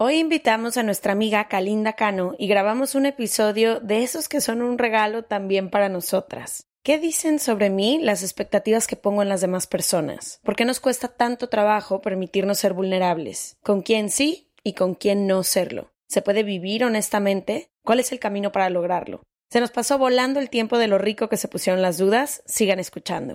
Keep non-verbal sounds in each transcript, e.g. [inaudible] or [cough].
Hoy invitamos a nuestra amiga Kalinda Cano y grabamos un episodio de esos que son un regalo también para nosotras. ¿Qué dicen sobre mí las expectativas que pongo en las demás personas? ¿Por qué nos cuesta tanto trabajo permitirnos ser vulnerables? ¿Con quién sí y con quién no serlo? ¿Se puede vivir honestamente? ¿Cuál es el camino para lograrlo? Se nos pasó volando el tiempo de lo rico que se pusieron las dudas. Sigan escuchando.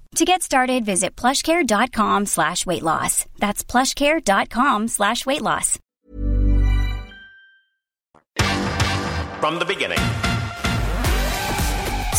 To get started, visit plushcare.com slash weight loss. That's plushcare.com slash weight loss. From the beginning.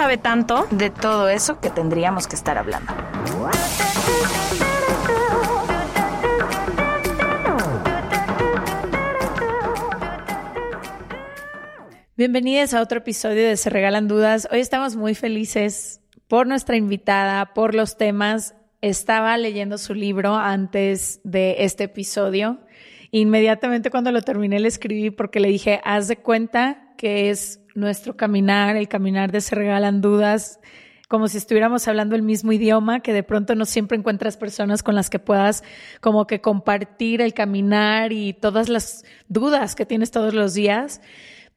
sabe tanto. de todo eso que tendríamos que estar hablando. Bienvenidos a otro episodio de Se Regalan Dudas. Hoy estamos muy felices por nuestra invitada, por los temas. Estaba leyendo su libro antes de este episodio. Inmediatamente cuando lo terminé le escribí porque le dije, haz de cuenta que es nuestro caminar, el caminar de Se Regalan Dudas, como si estuviéramos hablando el mismo idioma, que de pronto no siempre encuentras personas con las que puedas como que compartir el caminar y todas las dudas que tienes todos los días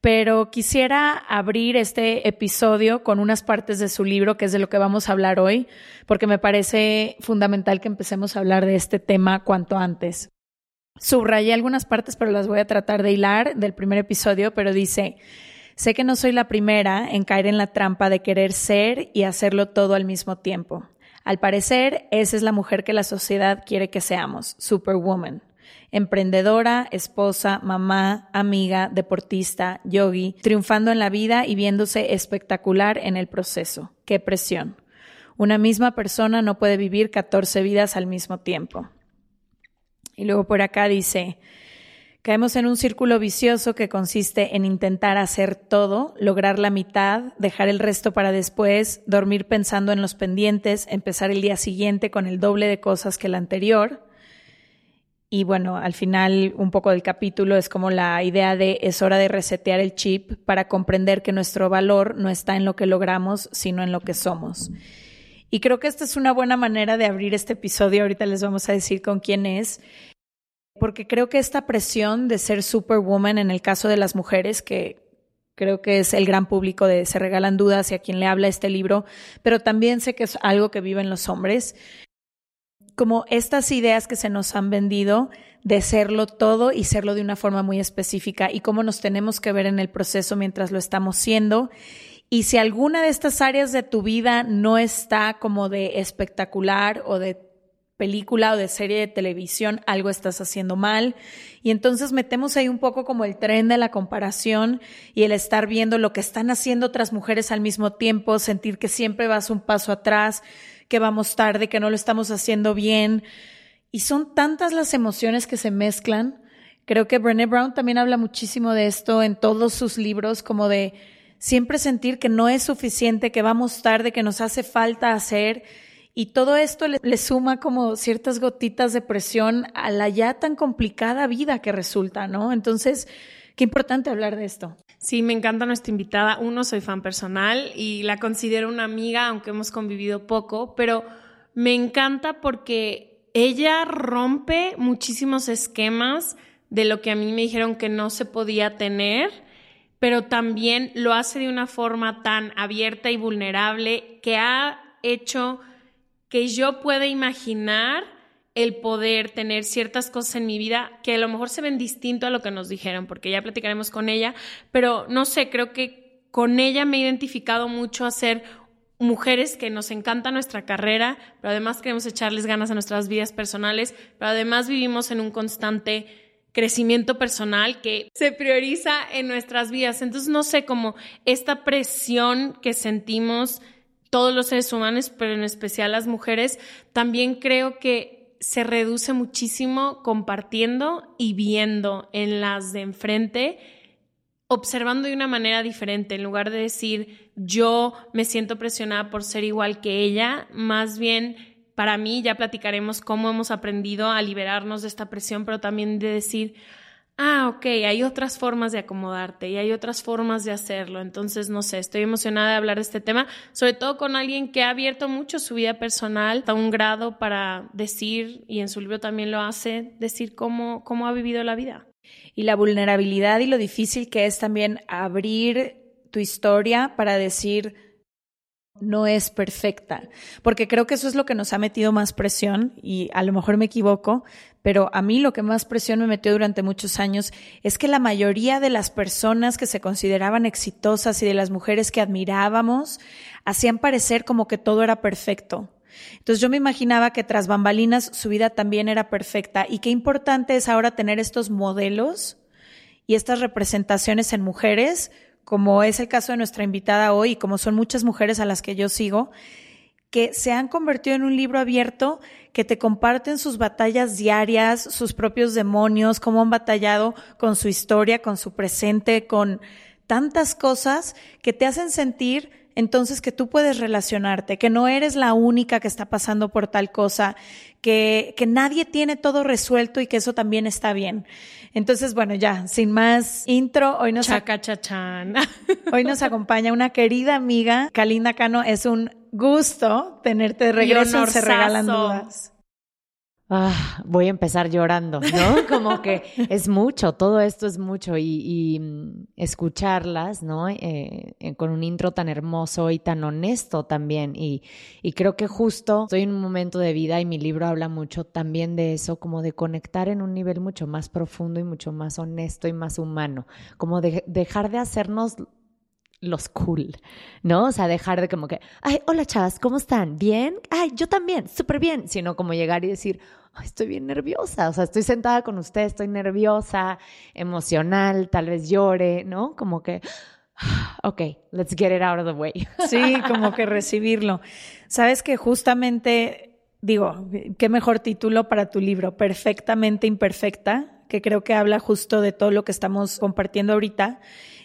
pero quisiera abrir este episodio con unas partes de su libro, que es de lo que vamos a hablar hoy, porque me parece fundamental que empecemos a hablar de este tema cuanto antes. Subrayé algunas partes, pero las voy a tratar de hilar del primer episodio, pero dice, sé que no soy la primera en caer en la trampa de querer ser y hacerlo todo al mismo tiempo. Al parecer, esa es la mujer que la sociedad quiere que seamos, Superwoman emprendedora, esposa, mamá, amiga, deportista, yogi, triunfando en la vida y viéndose espectacular en el proceso. ¡Qué presión! Una misma persona no puede vivir 14 vidas al mismo tiempo. Y luego por acá dice, caemos en un círculo vicioso que consiste en intentar hacer todo, lograr la mitad, dejar el resto para después, dormir pensando en los pendientes, empezar el día siguiente con el doble de cosas que el anterior, y bueno, al final un poco del capítulo es como la idea de es hora de resetear el chip para comprender que nuestro valor no está en lo que logramos, sino en lo que somos. Y creo que esta es una buena manera de abrir este episodio. Ahorita les vamos a decir con quién es. Porque creo que esta presión de ser superwoman en el caso de las mujeres, que creo que es el gran público de Se Regalan Dudas y a quien le habla este libro, pero también sé que es algo que viven los hombres como estas ideas que se nos han vendido de serlo todo y serlo de una forma muy específica y cómo nos tenemos que ver en el proceso mientras lo estamos siendo. Y si alguna de estas áreas de tu vida no está como de espectacular o de película o de serie de televisión, algo estás haciendo mal. Y entonces metemos ahí un poco como el tren de la comparación y el estar viendo lo que están haciendo otras mujeres al mismo tiempo, sentir que siempre vas un paso atrás, que vamos tarde, que no lo estamos haciendo bien. Y son tantas las emociones que se mezclan. Creo que Brené Brown también habla muchísimo de esto en todos sus libros, como de siempre sentir que no es suficiente, que vamos tarde, que nos hace falta hacer y todo esto le, suma como ciertas gotitas de presión a la ya tan complicada vida que resulta, ¿no? Entonces, qué importante hablar de esto. Sí, me encanta nuestra invitada. Uno, soy fan personal y la considero una amiga, aunque hemos convivido poco, pero me encanta porque ella rompe muchísimos esquemas de lo que a mí me dijeron que no se podía tener, pero también lo hace de una forma tan abierta y vulnerable que ha hecho que yo pueda imaginar el poder tener ciertas cosas en mi vida que a lo mejor se ven distinto a lo que nos dijeron, porque ya platicaremos con ella, pero no sé, creo que con ella me he identificado mucho a ser mujeres que nos encanta nuestra carrera, pero además queremos echarles ganas a nuestras vidas personales, pero además vivimos en un constante crecimiento personal que se prioriza en nuestras vidas. Entonces, no sé, como esta presión que sentimos todos los seres humanos, pero en especial las mujeres, también creo que se reduce muchísimo compartiendo y viendo en las de enfrente, observando de una manera diferente, en lugar de decir yo me siento presionada por ser igual que ella, más bien para mí ya platicaremos cómo hemos aprendido a liberarnos de esta presión, pero también de decir, ah, ok, hay otras formas de acomodarte y hay otras formas de hacerlo. Entonces, no sé, estoy emocionada de hablar de este tema, sobre todo con alguien que ha abierto mucho su vida personal a un grado para decir, y en su libro también lo hace, decir cómo, cómo ha vivido la vida. Y la vulnerabilidad y lo difícil que es también abrir tu historia para decir, no es perfecta, porque creo que eso es lo que nos ha metido más presión y a lo mejor me equivoco, pero a mí lo que más presión me metió durante muchos años es que la mayoría de las personas que se consideraban exitosas y de las mujeres que admirábamos hacían parecer como que todo era perfecto. Entonces yo me imaginaba que tras bambalinas su vida también era perfecta y qué importante es ahora tener estos modelos y estas representaciones en mujeres como es el caso de nuestra invitada hoy como son muchas mujeres a las que yo sigo, que se han convertido en un libro abierto que te comparten sus batallas diarias, sus propios demonios, cómo han batallado con su historia, con su presente, con tantas cosas que te hacen sentir entonces que tú puedes relacionarte, que no eres la única que está pasando por tal cosa, que, que nadie tiene todo resuelto y que eso también está bien. Entonces, bueno, ya, sin más intro, hoy nos, [laughs] hoy nos acompaña una querida amiga, Kalinda Cano. Es un gusto tenerte de regreso. Se regalan dudas. Ah, voy a empezar llorando, ¿no? [laughs] Como que es mucho, todo esto es mucho y, mm, escucharlas, ¿no? Eh, eh, con un intro tan hermoso y tan honesto también. Y, y, creo que justo estoy en un momento de vida y mi libro habla mucho también de eso, como de conectar en un nivel mucho más profundo y mucho más honesto y más humano, como de dejar de hacernos los cool, ¿no? O sea, dejar de como que, ay, hola chavas, ¿cómo están? ¿Bien? Ay, yo también, súper bien, sino como llegar y decir, estoy bien nerviosa, o sea, estoy sentada con usted, estoy nerviosa, emocional, tal vez llore, ¿no? Como que, ok, let's get it out of the way. [laughs] Sí, como que recibirlo. Sabes que justamente, digo, qué mejor título para tu libro, Perfectamente Imperfecta, que creo que habla justo de todo lo que estamos compartiendo ahorita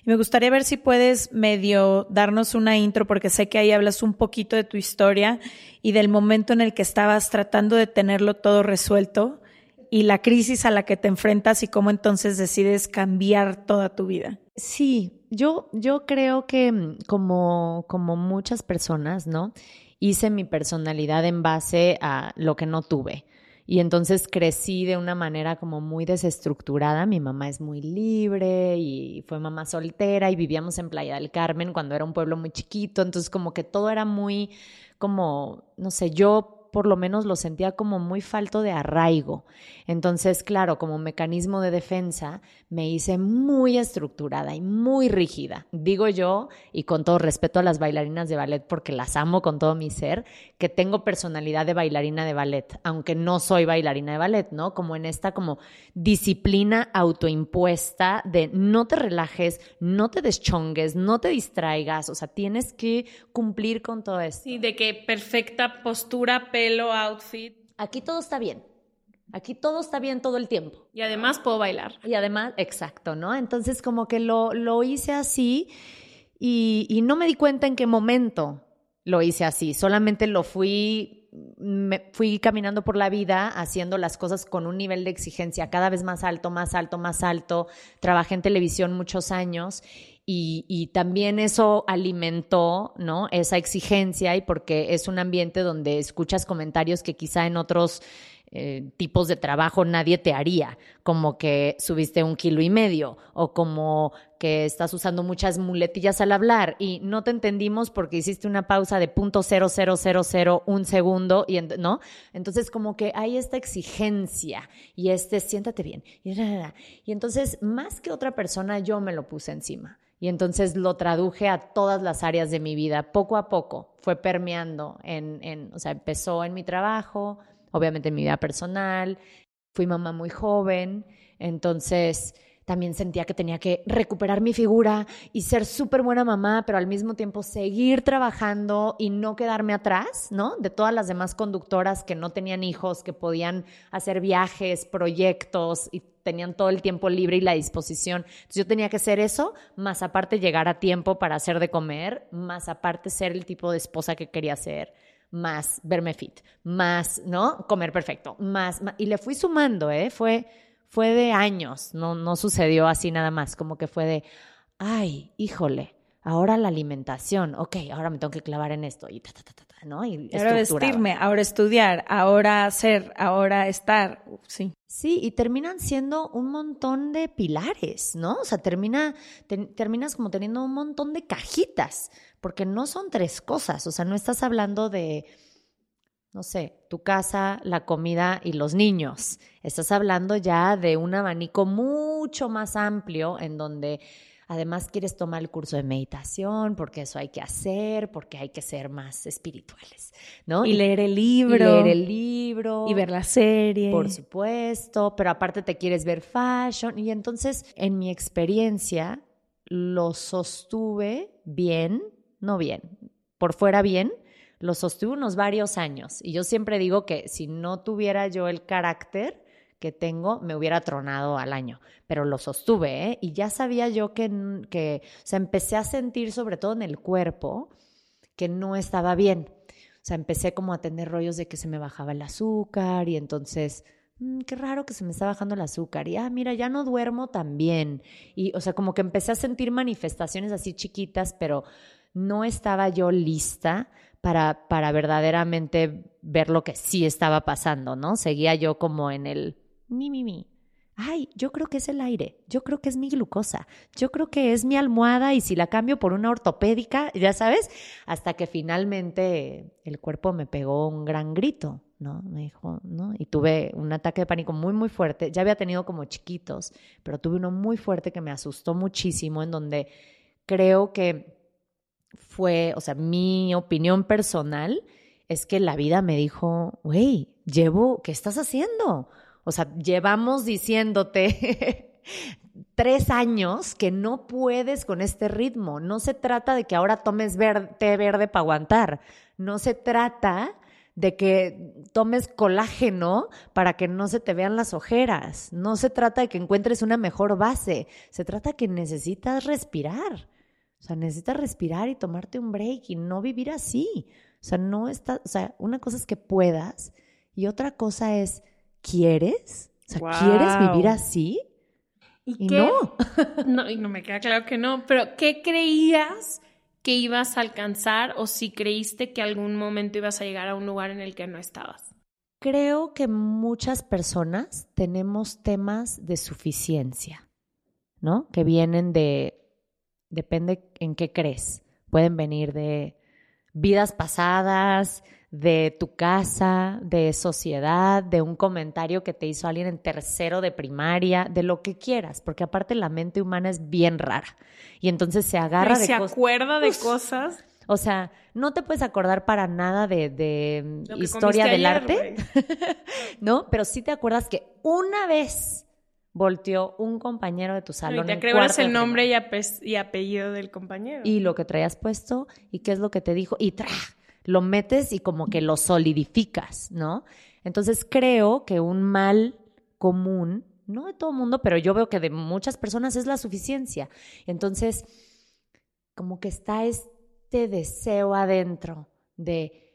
me gustaría ver si puedes medio darnos una intro, porque sé que ahí hablas un poquito de tu historia y del momento en el que estabas tratando de tenerlo todo resuelto y la crisis a la que te enfrentas y cómo entonces decides cambiar toda tu vida. Sí, yo, yo creo que mm, como, como muchas personas, ¿no? Hice mi personalidad en base a lo que no tuve. Y entonces crecí de una manera como muy desestructurada. Mi mamá es muy libre y fue mamá soltera y vivíamos en Playa del Carmen cuando era un pueblo muy chiquito. Entonces como que todo era muy como, no sé, yo por lo menos lo sentía como muy falto de arraigo. Entonces, claro, como mecanismo de defensa, me hice muy estructurada y muy rígida. Digo yo, y con todo respeto a las bailarinas de ballet, porque las amo con todo mi ser, que tengo personalidad de bailarina de ballet, aunque no soy bailarina de ballet, ¿no? Como en esta como disciplina autoimpuesta de no te relajes, no te deschongues, no te distraigas, o sea, tienes que cumplir con todo esto. Sí, de que perfecta postura, pelo, outfit. Aquí todo está bien. Aquí todo está bien todo el tiempo. Y además puedo bailar. Y además, exacto, ¿no? Entonces como que lo, lo hice así y, y no me di cuenta en qué momento lo hice así, solamente lo fui, fui caminando por la vida haciendo las cosas con un nivel de exigencia cada vez más alto, más alto, más alto. Trabajé en televisión muchos años y, y, también eso alimentó, ¿no? Esa exigencia y porque es un ambiente donde escuchas comentarios que quizá en otros eh, tipos de trabajo nadie te haría, como que subiste un kilo y medio o como que estás usando muchas muletillas al hablar y no te entendimos porque hiciste una pausa de punto cero cero cero cero un segundo y no entonces como que hay esta exigencia y este siéntate bien y, y entonces más que otra persona yo me lo puse encima y entonces lo traduje a todas las áreas de mi vida. Poco a poco fue permeando en, en o sea empezó en mi trabajo obviamente en mi vida personal. Fui mamá muy joven, entonces también sentía que tenía que recuperar mi figura y ser súper buena mamá, pero al mismo tiempo seguir trabajando y no quedarme atrás, ¿no? De todas las demás conductoras que no tenían hijos, que podían hacer viajes, proyectos y tenían todo el tiempo libre y la disposición. Entonces yo tenía que hacer eso, más aparte llegar a tiempo para hacer de comer, más aparte ser el tipo de esposa que quería ser más verme fit, más, ¿no? Comer perfecto, más, y le fui sumando, ¿eh? Fue, fue de años, no, no sucedió así nada más, como que fue de, ay, híjole, ahora la alimentación, ok, ahora me tengo que clavar en esto, y ta, ta, ta, ta, ¿no? Y ahora vestirme, ahora estudiar, ahora hacer, ahora estar, sí. Sí, y terminan siendo un montón de pilares, ¿no? O sea, termina, terminas como teniendo un montón de cajitas porque no son tres cosas, o sea, no estás hablando de, no sé, tu casa, la comida y los niños. Estás hablando ya de un abanico mucho más amplio en donde además quieres tomar el curso de meditación, porque eso hay que hacer, porque hay que ser más espirituales, ¿no? Y leer el libro. Y leer el libro. Y ver la serie. Por supuesto, pero aparte te quieres ver fashion. Y entonces, en mi experiencia, lo sostuve bien no bien, por fuera bien, lo sostuve unos varios años. Y yo siempre digo que si no tuviera yo el carácter que tengo, me hubiera tronado al año, pero lo sostuve, ¿eh? Y ya sabía yo que, que, o sea, empecé a sentir, sobre todo en el cuerpo, que no estaba bien. O sea, empecé como a tener rollos de que se me bajaba el azúcar y entonces Mm, qué raro que se me está bajando el azúcar. Y, ah, mira, ya no duermo tan bien. Y, o sea, como que empecé a sentir manifestaciones así chiquitas, pero no estaba yo lista para, para verdaderamente ver lo que sí estaba pasando, ¿no? Seguía yo como en el mi, mi, mi. Ay, yo creo que es el aire, yo creo que es mi glucosa, yo creo que es mi almohada y si la cambio por una ortopédica, ya sabes, hasta que finalmente el cuerpo me pegó un gran grito, ¿no? Me dijo, ¿no? Y tuve un ataque de pánico muy, muy fuerte. Ya había tenido como chiquitos, pero tuve uno muy fuerte que me asustó muchísimo, en donde creo que fue, o sea, mi opinión personal es que la vida me dijo, güey, llevo, ¿qué estás haciendo? O sea, llevamos diciéndote [laughs] tres años que no puedes con este ritmo. No se trata de que ahora tomes té verde para aguantar. No se trata de que tomes colágeno para que no se te vean las ojeras. No se trata de que encuentres una mejor base. Se trata de que necesitas respirar. O sea, necesitas respirar y tomarte un break y no vivir así. O sea, no está, o sea, una cosa es que puedas y otra cosa es, ¿quieres? O sea, ¿quieres vivir así? Y, no. [laughs] no. Y no me queda claro que no, pero ¿qué creías que ibas a alcanzar o si creíste que algún momento ibas a llegar a un lugar en el que no estabas? Creo que muchas personas tenemos temas de suficiencia, ¿no? Que vienen de depende en qué crees. Pueden venir de vidas pasadas, de tu casa, de sociedad, de un comentario que te hizo alguien en tercero de primaria, de lo que quieras, porque aparte la mente humana es bien rara y entonces se agarra de se acuerda de cosas. O sea, no te puedes acordar para nada de, historia del ayer, arte, [laughs] ¿no? Pero sí te acuerdas que una vez volteó un compañero de tu Y salón. te en acuerdas cuarto el nombre y, ape- y apellido del compañero. y lo que traías puesto y qué es lo que te dijo y ¡tra! lo metes y como que lo solidificas, ¿no? Entonces creo que un mal común, no de todo el mundo, pero yo veo que de muchas personas es la suficiencia. Entonces, como que está este deseo adentro de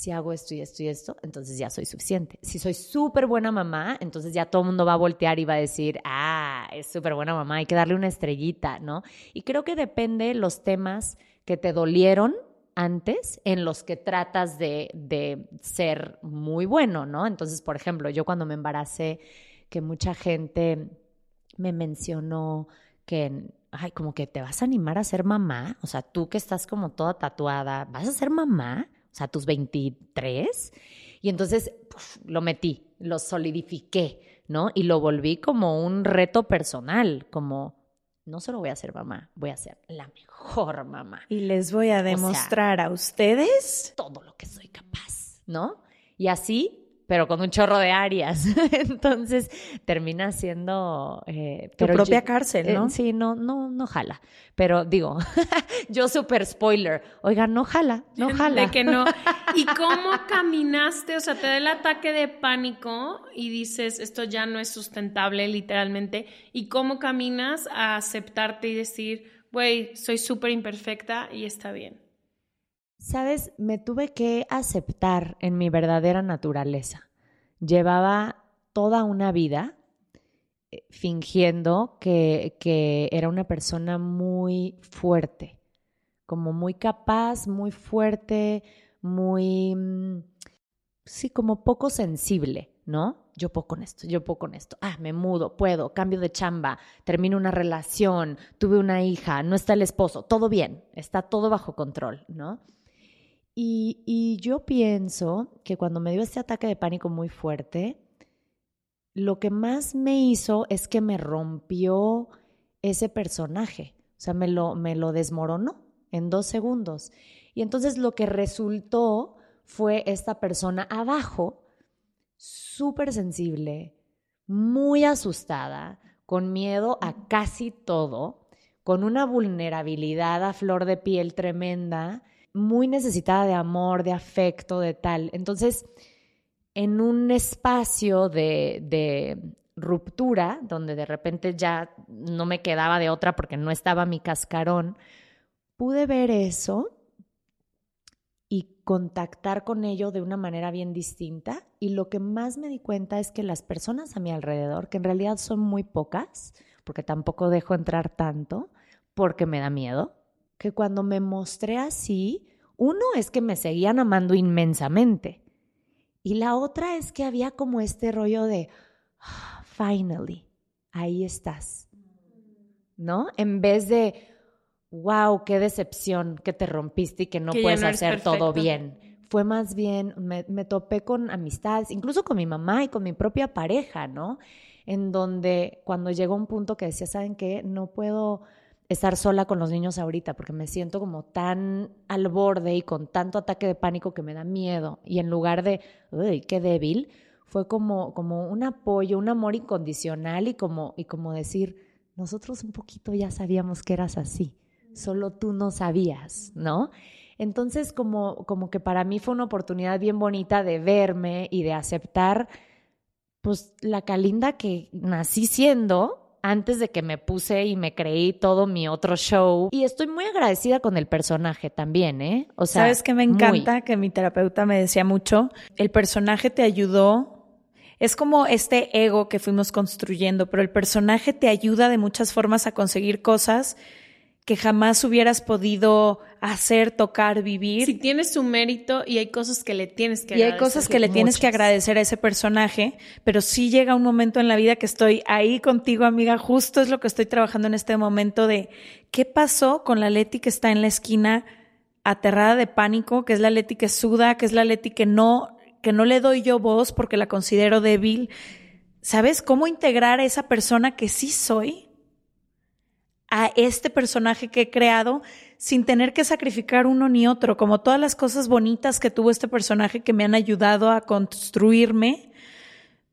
si hago esto y esto y esto, entonces ya soy suficiente. Si soy súper buena mamá, entonces ya todo el mundo va a voltear y va a decir, ah, es súper buena mamá, hay que darle una estrellita, ¿no? Y creo que depende los temas que te dolieron antes en los que tratas de, de ser muy bueno, ¿no? Entonces, por ejemplo, yo cuando me embaracé, que mucha gente me mencionó que, ay, como que te vas a animar a ser mamá, o sea, tú que estás como toda tatuada, ¿vas a ser mamá? O sea, tus 23. Y entonces puf, lo metí, lo solidifiqué, ¿no? Y lo volví como un reto personal, como, no solo voy a ser mamá, voy a ser la mejor mamá Y les voy a demostrar a ustedes. todo lo que soy capaz, ¿no? Y así, pero con un chorro de áreas. [laughs] Entonces termina siendo eh, Tu pero propia yo- cárcel, ¿no? eh, sí, no, no, no jala. Pero digo, [laughs] yo súper spoiler. Oiga, no jala, no jala. De que no. [laughs] ¿Y cómo caminaste? O sea, te da el ataque de pánico y dices, esto ya no es sustentable, literalmente. ¿Y cómo caminas a aceptarte y decir, güey, soy súper imperfecta y está bien? Sabes, me tuve que aceptar en mi verdadera naturaleza. Llevaba toda una vida eh, fingiendo que, que era una persona muy fuerte, como muy capaz, muy fuerte, muy, mm, sí, como poco sensible, ¿no? Yo puedo con esto, yo puedo con esto. Ah, me mudo, puedo, cambio de chamba, termino una relación, tuve una hija, no está el esposo, todo bien, está todo bajo control, ¿no? Y, y yo pienso que cuando me dio este ataque de pánico muy fuerte, lo que más me hizo es que me rompió ese personaje. O sea, me lo, me lo desmoronó en dos segundos. Y entonces lo que resultó fue esta persona abajo, súper sensible, muy asustada, con miedo a casi todo, con una vulnerabilidad a flor de piel tremenda, muy necesitada de amor, de afecto, de tal. Entonces, en un espacio de, de ruptura, donde de repente ya no me quedaba de otra porque no estaba mi cascarón, pude ver eso y contactar con ello de una manera bien distinta. Y lo que más me di cuenta es que las personas a mi alrededor, que en realidad son muy pocas, porque tampoco dejo entrar tanto, porque me da miedo, que cuando me mostré así, uno es que me seguían amando inmensamente. Y la otra es que había como este rollo de, "Ah, finally, ahí estás. ¿No? En vez de, wow, qué decepción que te rompiste y que no Que puedes no hacer todo perfecto". bien. Fue más bien, me, me topé con amistades, incluso con mi mamá y con mi propia pareja, ¿no? En donde cuando llegó un punto que decía, ¿saben qué? No puedo estar sola con los niños ahorita porque me siento como tan al borde y con tanto ataque de pánico que me da miedo. Y en lugar de, uy, qué débil, fue como, como un apoyo, un amor incondicional y como, y como decir, nosotros un poquito ya sabíamos que eras así, solo tú no sabías, ¿no? Entonces, como, como que para mí fue una oportunidad bien bonita de verme y de aceptar, pues, la Calinda que nací siendo antes de que me puse y me creí todo mi otro show. Y estoy muy agradecida con el personaje también, ¿eh? O sea, ¿Sabes qué me muy. encanta? Que mi terapeuta me decía mucho. El personaje te ayudó. Es como este ego que fuimos construyendo, pero el personaje te ayuda de muchas formas a conseguir cosas que jamás hubieras podido hacer, tocar, vivir. Si tienes su mérito y hay cosas que le tienes que y hay agradecer. cosas que le tienes que agradecer a ese personaje, pero sí llega un momento en la vida que estoy ahí contigo, amiga, justo es lo que estoy trabajando en este momento de qué pasó con la Leti que está en la esquina aterrada de pánico, que es la Leti que suda, que es la Leti que no que no le doy yo voz porque la considero débil. ¿Sabes cómo integrar a esa persona que sí soy a este personaje que he creado sin tener que sacrificar uno ni otro, como todas las cosas bonitas que tuvo este personaje que me han ayudado a construirme,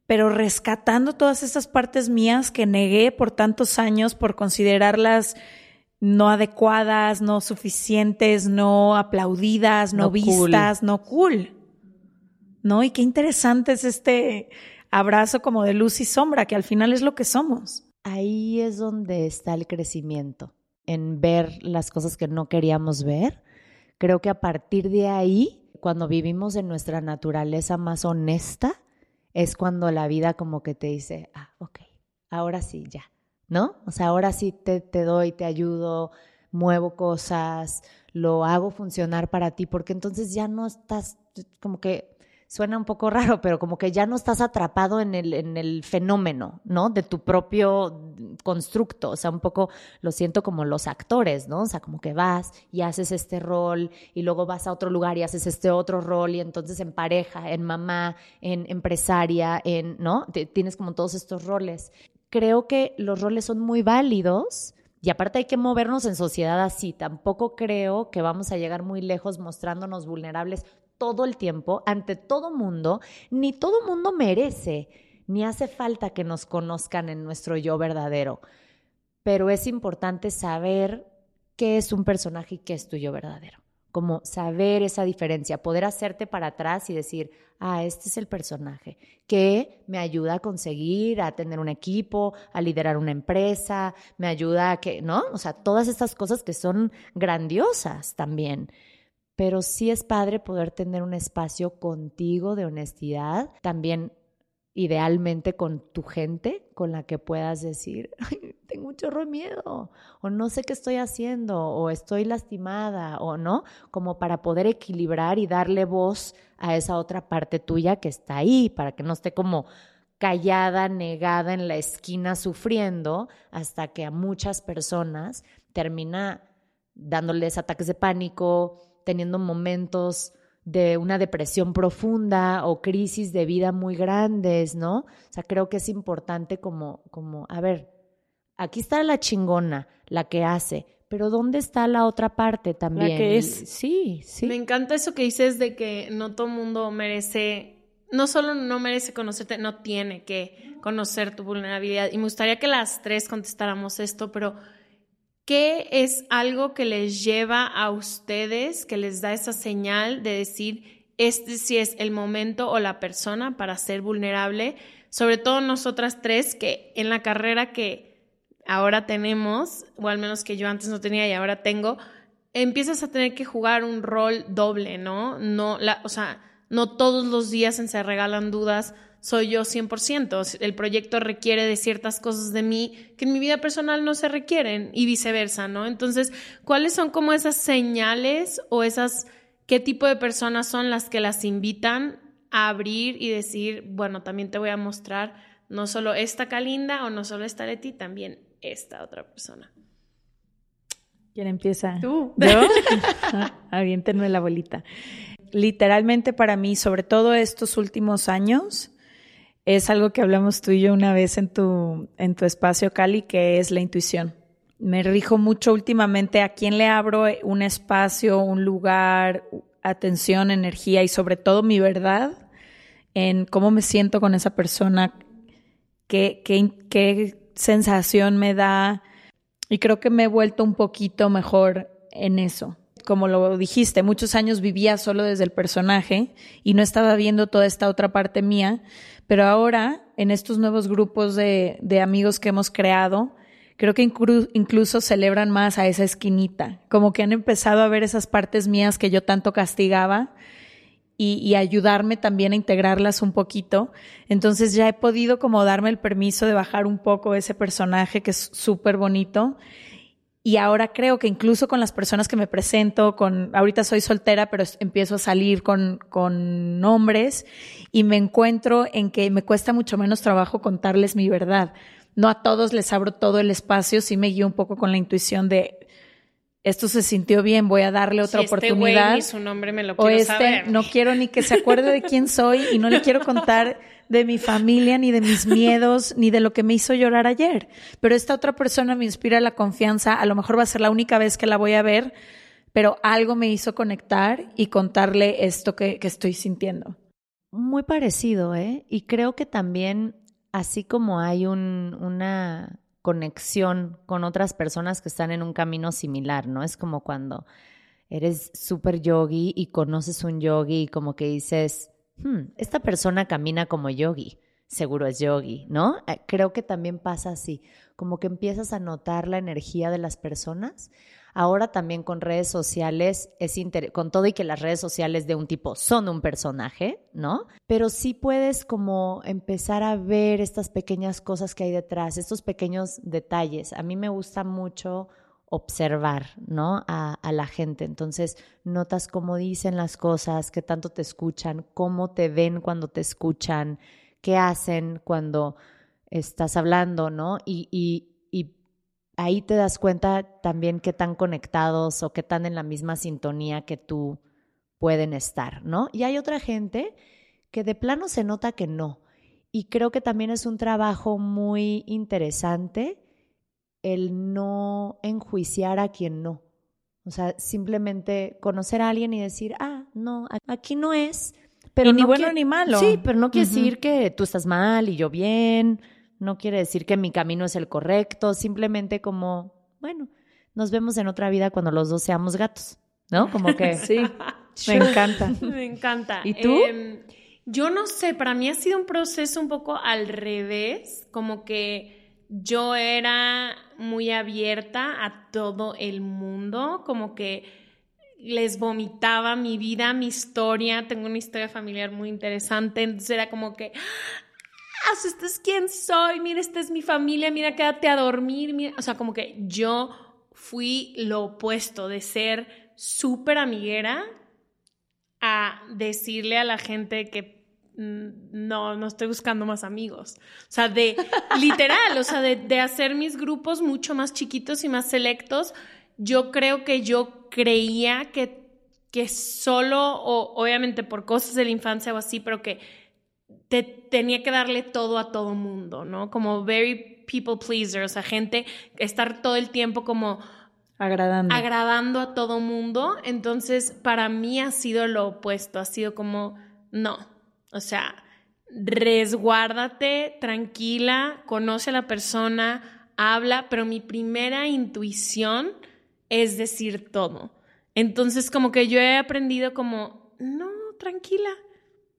pero rescatando todas esas partes mías que negué por tantos años por considerarlas no adecuadas, no suficientes, no aplaudidas, no, No vistas, no cool. ¿No? Y qué interesante es este abrazo como de luz y sombra, que al final es lo que somos. Ahí es donde está el crecimiento, en ver las cosas que no queríamos ver. Creo que a partir de ahí, cuando vivimos en nuestra naturaleza más honesta, es cuando la vida como que te dice, ah, ok, ahora sí, ya, ¿no? O sea, ahora sí te, te doy, te ayudo, muevo cosas, lo hago funcionar para ti, porque entonces ya no estás como que suena un poco [laughs] raro, pero como que ya no estás atrapado en el, en el fenómeno, ¿no? De tu propio constructo. O sea, un poco lo siento como los actores, ¿no? O sea, como que vas y haces este rol y luego vas a otro lugar y haces este otro rol y entonces en pareja, en mamá, en empresaria, en, ¿no? Tienes como todos estos roles. Creo que los roles son muy válidos. Y aparte hay que movernos en sociedad así. Tampoco creo que vamos a llegar muy lejos mostrándonos vulnerables todo el tiempo, ante todo mundo, ni todo mundo merece, ni hace falta que nos conozcan en nuestro yo verdadero. Pero es importante saber qué es un personaje y qué es tu yo verdadero. Como saber esa diferencia, poder hacerte para atrás y decir, ah, este es el personaje que me ayuda a conseguir, a tener un equipo, a liderar una empresa, me ayuda a que, ¿no? O sea, todas estas cosas que son grandiosas también pero sí es padre poder tener un espacio contigo de honestidad, también idealmente con tu gente, con la que puedas decir, [laughs] "Ay, tengo un chorro de miedo, o no sé qué estoy haciendo, o estoy lastimada, o no, como para poder equilibrar y darle voz a esa otra parte tuya que está ahí, para que no esté como callada, negada en la esquina sufriendo, hasta que a muchas personas termina dándoles ataques de pánico, teniendo momentos de una depresión profunda o crisis de vida muy grandes, ¿no? O sea, creo que es importante como, como, a ver, aquí está la chingona, la que hace, pero ¿dónde está la otra parte también? que Y- es. Sí, sí. Me encanta eso que dices de que no todo mundo merece, no solo no merece conocerte, no tiene que conocer tu vulnerabilidad. Y me gustaría que las tres contestáramos esto, pero ¿qué es algo que les lleva a ustedes, que les da esa señal de decir, este sí es el momento o la persona para ser vulnerable? Sobre todo nosotras tres, que en la carrera que ahora tenemos, o al menos que yo antes no tenía y ahora tengo, empiezas a tener que jugar un rol doble, ¿no? No, o sea, no todos los días Se Regalan Dudas soy yo 100%. El proyecto requiere de ciertas cosas de mí que en mi vida personal no se requieren y viceversa, ¿no? Entonces, ¿cuáles son como esas señales o esas, qué tipo de personas son las que las invitan a abrir y decir, bueno, también te voy a mostrar no solo esta Calinda o no solo esta Leti, también esta otra persona? ¿Quién empieza? Tú. ¿Yo? [laughs] [laughs] Aviéntenme la bolita. Literalmente para mí, sobre todo estos últimos años, es algo que hablamos tú y yo una vez en tu, en tu espacio, Cali, que es la intuición. Me rijo mucho últimamente a quién le abro un espacio, un lugar, atención, energía y sobre todo mi verdad en cómo me siento con esa persona, qué, qué, qué sensación me da. Y creo que me he vuelto un poquito mejor en eso. Como lo dijiste, muchos años vivía solo desde el personaje y no estaba viendo toda esta otra parte mía, pero ahora en estos nuevos grupos de, de amigos que hemos creado, creo que inclu incluso celebran más a esa esquinita, como que han empezado a ver esas partes mías que yo tanto castigaba y, y, ayudarme también a integrarlas un poquito. Entonces ya he podido como darme el permiso de bajar un poco ese personaje que es súper bonito. Y ahora creo que incluso con las personas que me presento, con, ahorita soy soltera, pero empiezo a salir con, con hombres y me encuentro en que me cuesta mucho menos trabajo contarles mi verdad. No a todos les abro todo el espacio, sí me guío un poco con la intuición de esto se sintió bien, voy a darle otra Si este güey oportunidad. ni su nombre me lo o este saber. no quiero ni que se acuerde de quién soy y no le quiero contar de mi familia, ni de mis [laughs] miedos, ni de lo que me hizo llorar ayer. Pero esta otra persona me inspira la confianza, a lo mejor va a ser la única vez que la voy a ver, pero algo me hizo conectar y contarle esto que, que estoy sintiendo. Muy parecido, ¿eh? Y creo que también, así como hay un, una conexión con otras personas que están en un camino similar, ¿no? Es como cuando eres súper yogi y conoces un yogi y como que dices, "Hmm, esta persona camina como yogi, seguro es yogi, ¿no? Eh, Creo que también pasa así, como que empiezas a notar la energía de las personas. Ahora también con redes sociales es inter- con todo y que las redes sociales de un tipo son un personaje, ¿no? Pero sí puedes como empezar a ver estas pequeñas cosas que hay detrás, estos pequeños detalles. A mí me gusta mucho observar, ¿no? A, la gente. Entonces, notas cómo dicen las cosas, qué tanto te escuchan, cómo te ven cuando te escuchan, qué hacen cuando estás hablando, ¿no? Y, y, y ahí te das cuenta también qué tan conectados o qué tan en la misma sintonía que tú pueden estar, ¿no? Y hay otra gente que de plano se nota que no. Y creo que también es un trabajo muy interesante el no enjuiciar a quien no. O sea, simplemente conocer a alguien y decir, ah, no, aquí no es. Pero Y ni no bueno ni malo. Sí, pero no quiere decir que tú estás mal y yo bien. No quiere decir que mi camino es el correcto. Simplemente como, bueno, nos vemos en otra vida cuando los dos seamos gatos, ¿no? Como que [laughs] Sí, me encanta. [laughs] Me encanta. ¿Y tú? Em, yo no sé, para mí ha sido un proceso un poco al revés, como que yo era muy abierta a todo el mundo, como que les vomitaba mi vida, mi historia, tengo una historia familiar muy interesante, entonces era como que, ah, este es quién soy, mira, esta es mi familia, mira, quédate a dormir, mira, o sea, como que yo fui lo opuesto de ser súper amiguera a decirle a la gente que no, no estoy buscando más amigos. O sea, de literal, o sea, de, de hacer mis grupos mucho más chiquitos y más selectos. Yo creo que yo creía que, que solo, o obviamente por cosas de la infancia o así, pero que te tenía que darle todo a todo mundo, ¿no? Como very people pleaser, o sea, gente, estar todo el tiempo como Agradando. agradando a todo mundo. Entonces, para mí ha sido lo opuesto, ha sido como, no, o sea, resguárdate, tranquila, conoce a la persona, habla, pero mi primera intuición es decir todo. Entonces, como que yo he aprendido como, no, tranquila,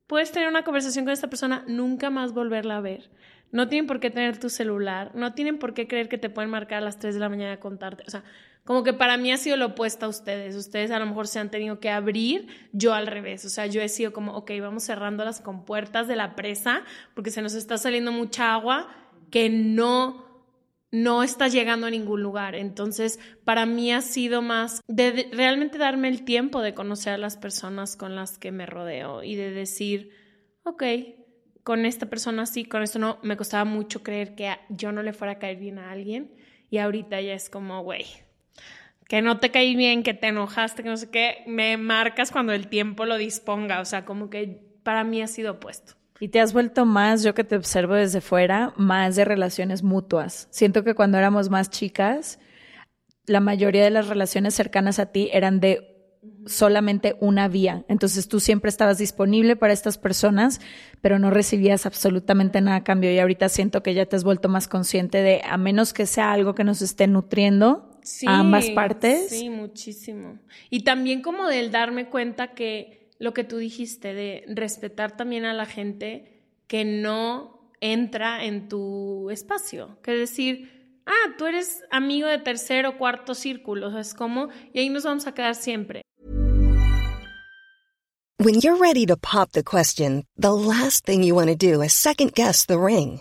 puedes tener una conversación con esta persona, nunca más volverla a ver. No tienen por qué tener tu celular, no tienen por qué creer que te pueden marcar a las 3 de la mañana a contarte. O sea, como que para mí ha sido lo opuesto a ustedes. Ustedes a lo mejor se han tenido que abrir, yo al revés. O sea, yo he sido como, ok, vamos cerrando las compuertas de la presa porque se nos está saliendo mucha agua que no no está llegando a ningún lugar. Entonces, para mí ha sido más de, realmente darme el tiempo de conocer a las personas con las que me rodeo y de decir, ok, con esta persona sí, con esto no. Me costaba mucho creer que yo no le fuera a caer bien a alguien y ahorita ya es como, güey, que no te caí bien, que te enojaste, que no sé qué, me marcas cuando el tiempo lo disponga. O sea, como que para mí ha sido opuesto. Y te has vuelto más, yo que te observo desde fuera, más de relaciones mutuas. Siento que cuando éramos más chicas, la mayoría de las relaciones cercanas a ti eran de solamente una vía. Entonces tú siempre estabas disponible para estas personas, pero no recibías absolutamente nada a cambio. Y ahorita siento que ya te has vuelto más consciente de, a menos que sea algo que nos esté nutriendo a ambas partes. Sí, muchísimo. Y también como del darme cuenta que lo que tú dijiste, de respetar también a la gente que no entra en tu espacio. Que decir, ah, tú eres amigo de tercer o cuarto círculo, o sea, es como, y ahí nos vamos a quedar siempre. When you're ready to pop the question, the last thing you want to do is second guess the ring.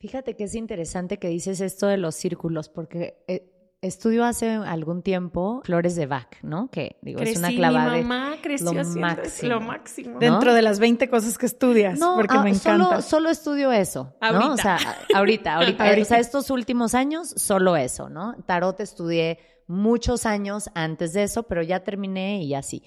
Fíjate que es interesante que dices esto de los círculos, porque eh, estudio hace algún tiempo flores de Bach, ¿no? Que digo, es una clavada. Mi mamá creció lo haciendo máximo. lo máximo. ¿no? Dentro de las 20 cosas que estudias, No, porque ah, me encanta. Solo, solo estudio eso, ¿no? Ahorita. [laughs] O sea, ahorita, ahorita. Ahorita. O sea, estos últimos años, solo eso, ¿no? Tarot estudié muchos años antes de eso, pero ya terminé y así.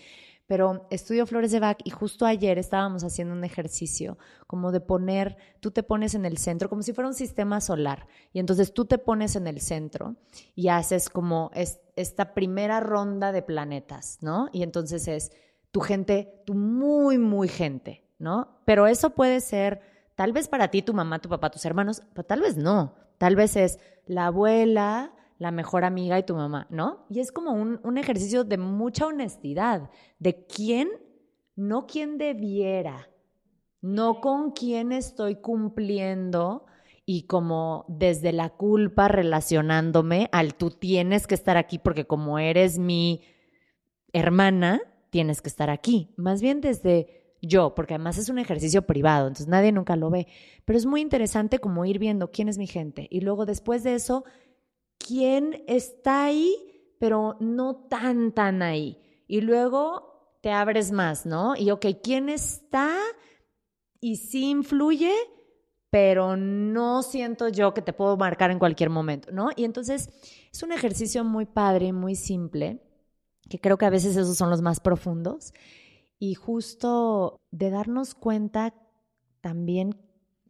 Pero estudio flores de Bach y justo ayer estábamos haciendo un ejercicio como de poner, tú te pones en el centro, como si fuera un sistema solar. Y entonces tú te pones en el centro y haces como es- esta primera ronda de planetas, ¿no? Y entonces es tu gente, tu muy, muy gente, ¿no? Pero eso puede ser tal vez para ti, tu mamá, tu papá, tus hermanos, pero tal vez no. Tal vez es la abuela, la mejor amiga y tu mamá, ¿no? Y es como un, ejercicio de mucha honestidad, de quién, no quién debiera, no con quién estoy cumpliendo y como desde la culpa relacionándome al tú tienes que estar aquí porque como eres mi hermana, tienes que estar aquí. Más bien desde yo, porque además es un ejercicio privado, entonces nadie nunca lo ve. Pero es muy interesante como ir viendo quién es mi gente y luego después de eso, quién está ahí, pero no tan, tan ahí. Y luego te abres más, ¿no? Y ok, ¿quién está y sí influye? pero no siento yo que te puedo marcar en cualquier momento, ¿no? Y entonces es un ejercicio muy padre, muy simple, que creo que a veces esos son los más profundos, y justo de darnos cuenta también,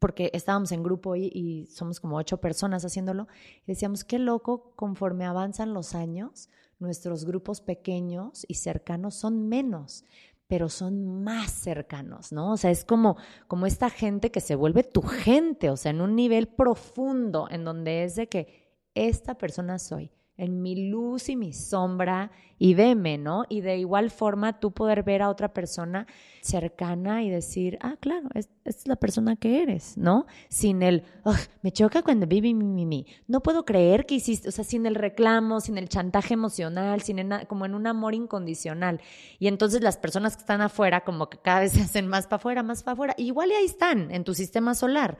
porque estábamos en grupo y, y somos como ocho personas haciéndolo, y decíamos, qué loco, conforme avanzan los años, nuestros grupos pequeños y cercanos son menos pero son más cercanos, ¿no? O sea, es como, como esta gente que se vuelve tu gente, o sea, en un nivel profundo, en donde es de que esta persona soy, en mi luz y mi sombra, y veme, ¿no? Y de igual forma tú poder ver a otra persona cercana y decir, ah, claro, es, es la persona que eres, ¿no? Sin el, "Ugh, me choca cuando viví mi, mi, mi. No puedo creer que hiciste, o sea, sin el reclamo, sin el chantaje emocional, sin en- como en un amor incondicional. Y entonces las personas que están afuera, como que cada vez [laughs] se hacen más para afuera, más para afuera. Igual y ahí están, en tu sistema solar.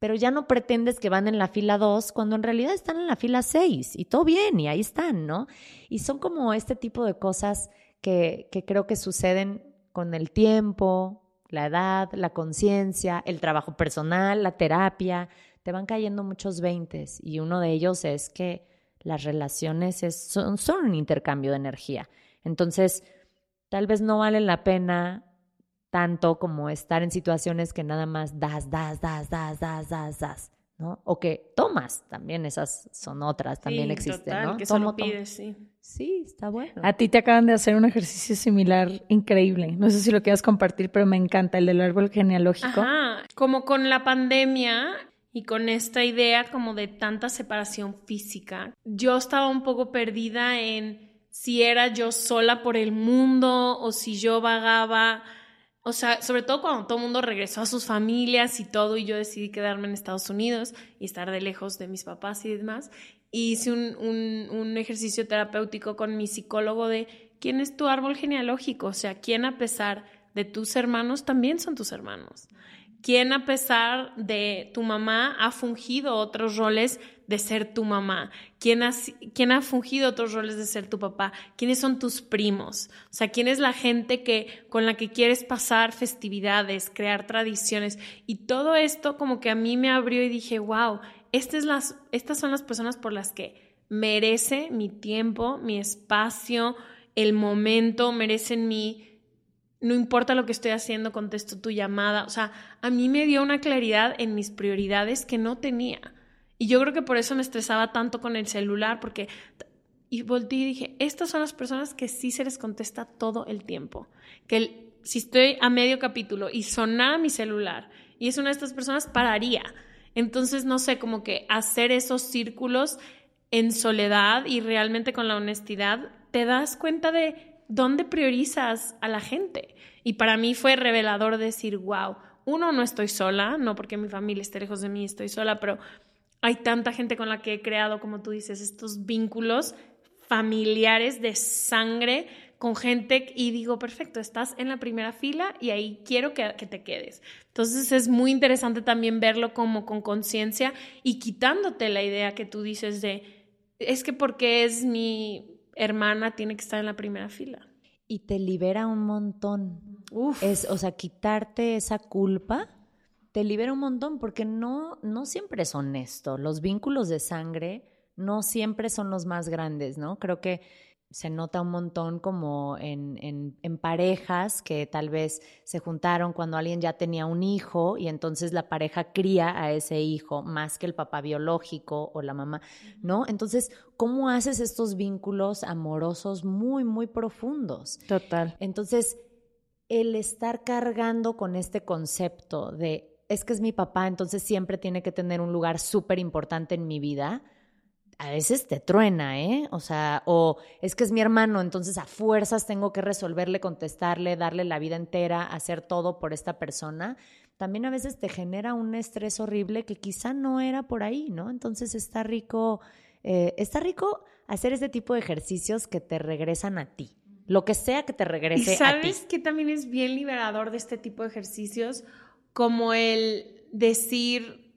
Pero ya no pretendes que van en la fila 2 cuando en realidad están en la fila 6 y todo bien y ahí están, ¿no? Y son como este tipo de cosas que, que creo que suceden con el tiempo, la edad, la conciencia, el trabajo personal, la terapia, te van cayendo muchos veintes y uno de ellos es que las relaciones son, son un intercambio de energía. Entonces, tal vez no vale la pena tanto como estar en situaciones que nada más das, das, das, das, das, das, das, ¿no? O que tomas, también esas son otras, también Sí, existen, total, ¿no? que Tomo, solo pides, sí. Sí, está bueno. A ti te acaban de hacer un ejercicio similar increíble. No sé si lo quieras compartir, pero me encanta el del árbol genealógico. Ajá, como con la pandemia y con esta idea como de tanta separación física, yo estaba un poco perdida en si era yo sola por el mundo o si yo vagaba, o sea, sobre todo cuando todo el mundo regresó a sus familias y todo y yo decidí quedarme en Estados Unidos y estar de lejos de mis papás y demás. Hice un, un, un ejercicio terapéutico con mi psicólogo de quién es tu árbol genealógico, o sea, quién a pesar de tus hermanos también son tus hermanos. ¿Quién a pesar de tu mamá ha fungido otros roles de ser tu mamá? ¿Quién ha, ¿Quién ha fungido otros roles de ser tu papá? ¿Quiénes son tus primos? O sea, ¿quién es la gente que, con la que quieres pasar festividades, crear tradiciones? Y todo esto como que a mí me abrió y dije, wow, estas, las, estas son las personas por las que merece mi tiempo, mi espacio, el momento, merecen mi no importa lo que estoy haciendo, contesto tu llamada. O sea, a mí me dio una claridad en mis prioridades que no tenía. Y yo creo que por eso me estresaba tanto con el celular, porque... Y volteé y dije, estas son las personas que sí se les contesta todo el tiempo. Que el- si estoy a medio capítulo y sonara mi celular y es una de estas personas, pararía. Entonces, no sé, como que hacer esos círculos en soledad y realmente con la honestidad, te das cuenta de dónde priorizas a la gente. Y para mí fue revelador decir, wow, uno, no estoy sola, no porque mi familia esté lejos de mí, estoy sola, pero hay tanta gente con la que he creado, como tú dices, estos vínculos familiares de sangre con gente y digo, perfecto, estás en la primera fila y ahí quiero que, que te quedes. Entonces es muy interesante también verlo como con conciencia y quitándote la idea que tú dices de, es que porque es mi hermana tiene que estar en la primera fila. Y te libera un montón. Uf. Es, o sea, quitarte esa culpa te libera un montón porque no, no siempre es honesto. Los vínculos de sangre no siempre son los más grandes, ¿no? Creo que se nota un montón como en, en, en, parejas que tal vez se juntaron cuando alguien ya tenía un hijo y entonces la pareja cría a ese hijo más que el papá biológico o la mamá, ¿no? Entonces, ¿cómo haces estos vínculos amorosos muy, muy profundos? Total. Entonces, el estar cargando con este concepto de es que es mi papá, entonces siempre tiene que tener un lugar súper importante en mi vida, a veces te truena, ¿eh? O sea, o es que es mi hermano, entonces a fuerzas tengo que resolverle, contestarle, darle la vida entera, hacer todo por esta persona. También a veces te genera un estrés horrible que quizá no era por ahí, ¿no? Entonces está rico, eh, está rico hacer este tipo de ejercicios que te regresan a ti. Lo que sea que te regrese ¿Y sabes a ti. que también es bien liberador de este tipo de ejercicios? Como el decir,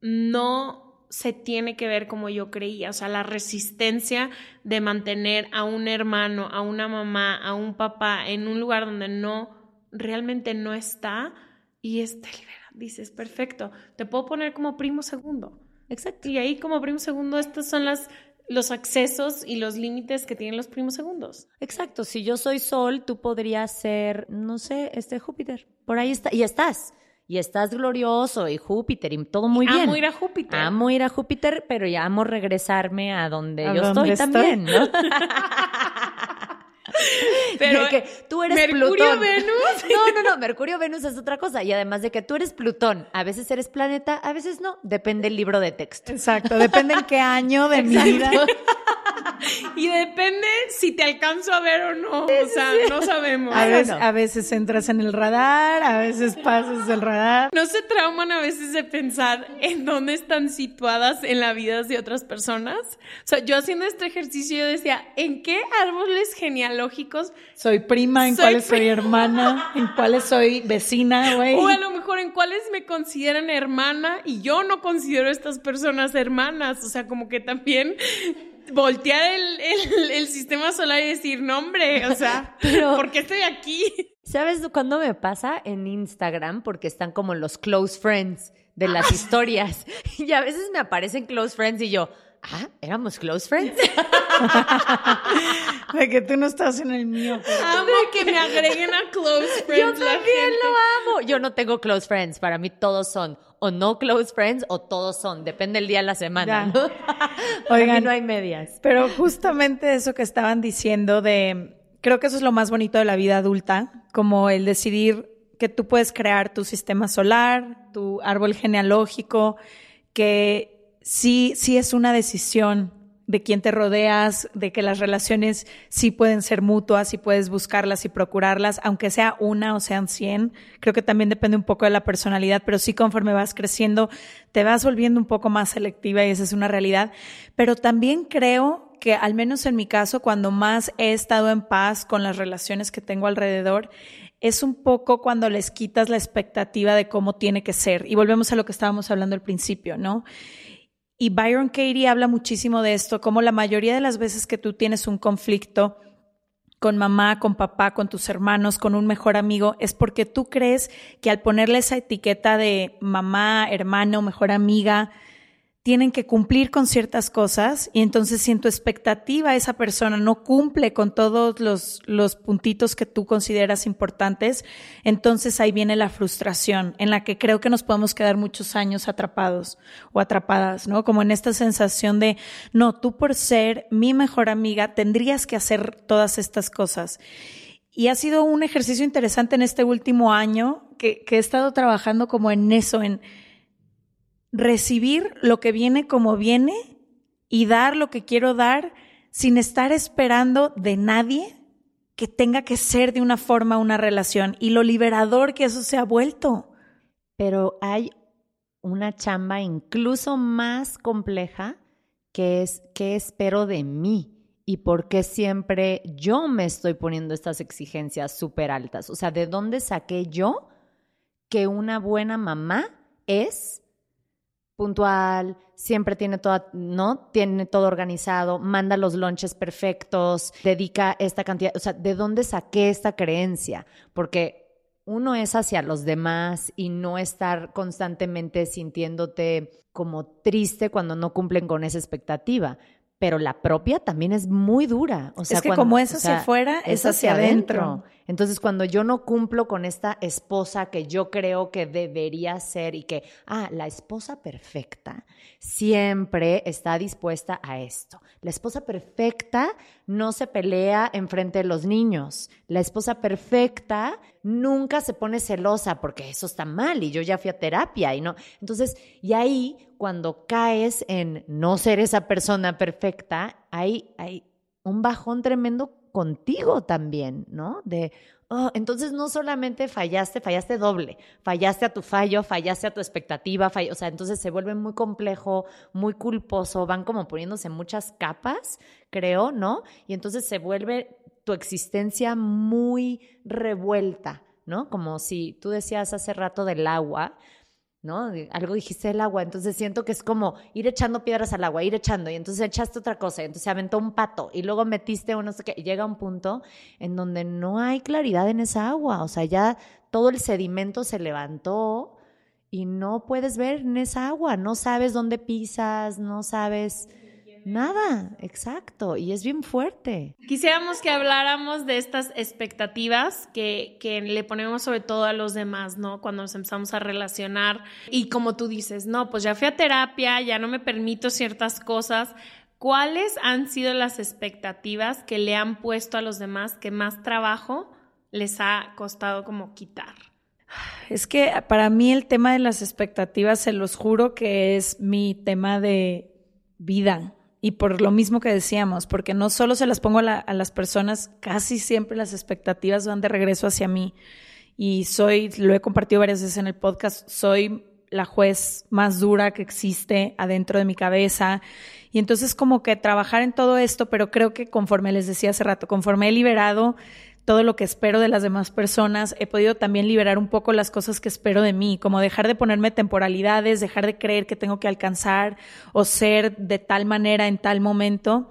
no se tiene que ver como yo creía, o sea, la resistencia de mantener a un hermano, a una mamá, a un papá en un lugar donde no, realmente no está y es te libera. Dices, perfecto, te puedo poner como primo segundo. Exacto. Y ahí como primo segundo, estos son las, los accesos y los límites que tienen los primos segundos. Exacto, si yo soy Sol, tú podrías ser, no sé, este Júpiter. Por ahí está, y estás. Y estás glorioso y Júpiter y todo muy bien. Amo ir a Júpiter. Amo ir a Júpiter, pero ya amo regresarme a donde ¿A yo estoy, estoy? también, ¿no? [laughs] [laughs] [laughs] Pero de que tú eres Mercurio, Plutón. Venus. [laughs] No, no, no, Mercurio, Venus es otra cosa. Y además de que tú eres Plutón, a veces eres planeta, a veces no. Depende el libro de texto. Exacto, depende en qué año de mi vida. [laughs] Y depende si te alcanzo a ver o no. O sea, no sabemos. A veces, a veces entras en el radar, a veces pasas el radar. ¿No se trauman a veces de pensar en dónde están situadas en la vida de otras personas? O sea, yo haciendo este ejercicio yo decía, ¿en qué árboles genealógicos soy prima, en Soy cuáles soy hermana, en cuáles soy vecina, güey? O a lo mejor en cuáles me consideran hermana y yo no considero a estas personas hermanas. O sea, como que también voltear el, el- el sistema solar y decir, no, hombre, o sea, [laughs] Pero- ¿por qué estoy aquí? ¿Sabes cuándo me pasa? En Instagram, porque están como los close friends de las historias. [laughs] Y a veces me aparecen close friends y yo, ah, éramos close friends. [laughs] De que tú no estás en el mío. Amo que me agreguen a close [laughs] friends. Yo también lo amo. Yo no tengo close friends. Para mí todos son o no close friends o todos son. Depende del día de la semana. Ya. ¿no? Para [laughs] Oigan. mí no hay medias. Pero justamente eso que estaban diciendo de, creo que eso es lo más bonito de la vida adulta, como el decidir que tú puedes crear tu sistema solar, tu árbol genealógico, que sí, sí es una decisión de quién te rodeas, de que las relaciones sí pueden ser mutuas y puedes buscarlas y procurarlas, aunque sea una o sean cien. Creo que también depende un poco de la personalidad, pero sí conforme vas creciendo, te vas volviendo un poco más selectiva y esa es una realidad. Pero también creo que, al menos en mi caso, cuando más he estado en paz con las relaciones que tengo alrededor, es un poco cuando les quitas la expectativa de cómo tiene que ser. Y volvemos a lo que estábamos hablando al principio, ¿no? Y Byron Katie habla muchísimo de esto, como la mayoría de las veces que tú tienes un conflicto con mamá, con papá, con tus hermanos, con un mejor amigo, es porque tú crees que al ponerle esa etiqueta de mamá, hermano, mejor amiga, tienen que cumplir con ciertas cosas y entonces si en tu expectativa esa persona no cumple con todos los, los puntitos que tú consideras importantes, entonces ahí viene la frustración en la que creo que nos podemos quedar muchos años atrapados o atrapadas, ¿no? Como en esta sensación de, no, tú por ser mi mejor amiga tendrías que hacer todas estas cosas. Y ha sido un ejercicio interesante en este último año que, que he estado trabajando como en eso, en recibir lo que viene como viene y dar lo que quiero dar sin estar esperando de nadie que tenga que ser de una forma una relación y lo liberador que eso se ha vuelto. Pero hay una chamba incluso más compleja que es qué espero de mí y por qué siempre yo me estoy poniendo estas exigencias súper altas. O sea, ¿de dónde saqué yo que una buena mamá es puntual, siempre tiene toda, ¿no? Tiene todo organizado, manda los lunches perfectos, dedica esta cantidad, o sea, ¿de dónde saqué esta creencia? Porque uno es hacia los demás y no estar constantemente sintiéndote como triste cuando no cumplen con esa expectativa. Pero la propia también es muy dura. O sea, es que cuando- como es o hacia sea, afuera, es hacia adentro. Entonces, cuando yo no cumplo con esta esposa que yo creo que debería ser y que, ah, la esposa perfecta siempre está dispuesta a esto. La esposa perfecta no se pelea enfrente de los niños. La esposa perfecta nunca se pone celosa porque eso está mal y yo ya fui a terapia y no. Entonces, y ahí, cuando caes en no ser esa persona perfecta, hay, hay un bajón tremendo contigo también, ¿no? De, oh, entonces no solamente fallaste, fallaste doble, fallaste a tu fallo, fallaste a tu expectativa, fall- o sea, entonces se vuelve muy complejo, muy culposo, van como poniéndose muchas capas, creo, ¿no? Y entonces se vuelve tu existencia muy revuelta, ¿no? Como si tú decías hace rato del agua, ¿no? Algo dijiste del agua, entonces siento que es como ir echando piedras al agua, ir echando, y entonces echaste otra cosa, y entonces aventó un pato, y luego metiste uno, no sé qué, y llega un punto en donde no hay claridad en esa agua, o sea, ya todo el sedimento se levantó y no puedes ver en esa agua, no sabes dónde pisas, no sabes nada, exacto, y es bien fuerte. Quisiéramos que habláramos de estas expectativas que, que le ponemos sobre todo a los demás, ¿no? Cuando nos empezamos a relacionar y como tú dices, no, pues ya fui a terapia, ya no me permito ciertas cosas. ¿Cuáles han sido las expectativas que le han puesto a los demás que más trabajo les ha costado como quitar? Es que para mí el tema de las expectativas, se los juro que es mi tema de vida. Y por lo mismo que decíamos, porque no solo se las pongo a, la- a las personas, casi siempre las expectativas van de regreso hacia mí. Y soy, lo he compartido varias veces en el podcast, soy la juez más dura que existe adentro de mi cabeza. Y entonces como que trabajar en todo esto, pero creo que conforme les decía hace rato, conforme he liberado todo lo que espero de las demás personas, he podido también liberar un poco las cosas que espero de mí, como dejar de ponerme temporalidades, dejar de creer que tengo que alcanzar o ser de tal manera en tal momento.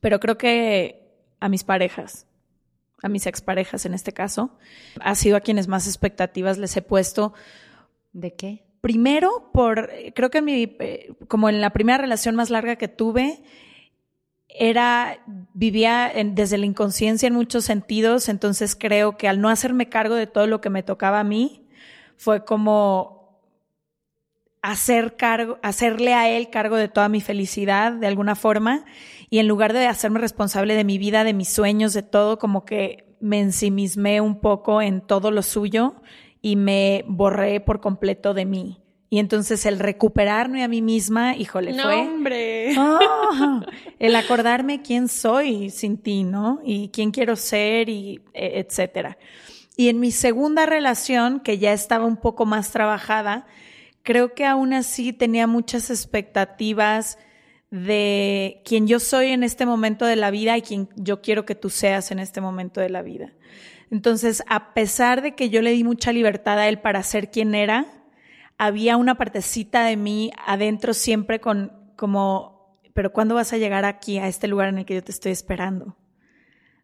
Pero creo que a mis parejas, a mis exparejas en este caso, ha sido a quienes más expectativas les he puesto. ¿De qué? Primero, por, creo que en mi, eh, como en la primera relación más larga que tuve, era, vivía desde la inconsciencia en muchos sentidos, entonces creo que al no hacerme cargo de todo lo que me tocaba a mí, fue como hacer cargo, hacerle a él cargo de toda mi felicidad de alguna forma, y en lugar de hacerme responsable de mi vida, de mis sueños, de todo, como que me ensimismé un poco en todo lo suyo y me borré por completo de mí. Y entonces el recuperarme a mí misma, híjole, No, fue hombre. Ah, el acordarme quién soy sin ti, ¿no? Y quién quiero ser y e- etcétera. Y en mi segunda relación, que ya estaba un poco más trabajada, creo que aún así tenía muchas expectativas de quién yo soy en este momento de la vida y quién yo quiero que tú seas en este momento de la vida. Entonces, a pesar de que yo le di mucha libertad a él para ser quien era, había una partecita de mí adentro siempre con como, pero ¿cuándo vas a llegar aquí, a este lugar en el que yo te estoy esperando?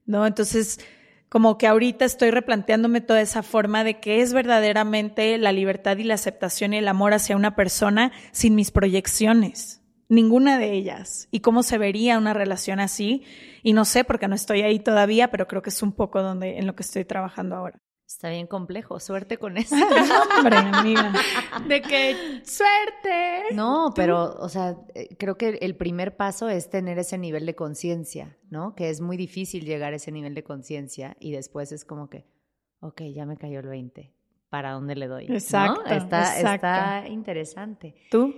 ¿No? Entonces, como que ahorita estoy replanteándome toda esa forma de que es verdaderamente la libertad y la aceptación y el amor hacia una persona sin mis proyecciones, ninguna de ellas. Y cómo se vería una relación así. Y no sé, porque no estoy ahí todavía, pero creo que es un poco donde, en lo que estoy trabajando ahora. Está bien complejo, suerte con eso. [laughs] Hombre, amiga. De que suerte. No, pero, o sea, eh, creo que el primer paso es tener ese nivel de conciencia, ¿no? Que es muy difícil llegar a ese nivel de conciencia y después es como que, ok, ya me cayó el 20. ¿Para dónde le doy? ¿No? Exacto, Está, exacto. está interesante. ¿Tú?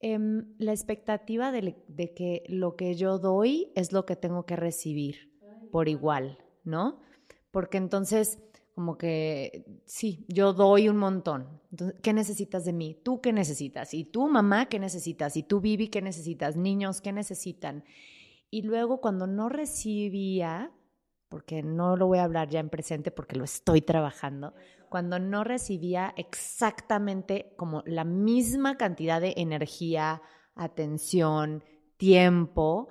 Em, la expectativa de, de que lo que yo doy es lo que tengo que recibir por igual, ¿no? Porque entonces, como que, sí, yo doy un montón. ¿qué necesitas de mí? ¿Tú qué necesitas? ¿Y tú, mamá, qué necesitas? ¿Y tú, Vivi, qué necesitas? Niños, ¿qué necesitan? Y luego cuando no recibía, porque no lo voy a hablar ya en presente porque lo estoy trabajando, cuando no recibía exactamente como la misma cantidad de energía, atención, tiempo,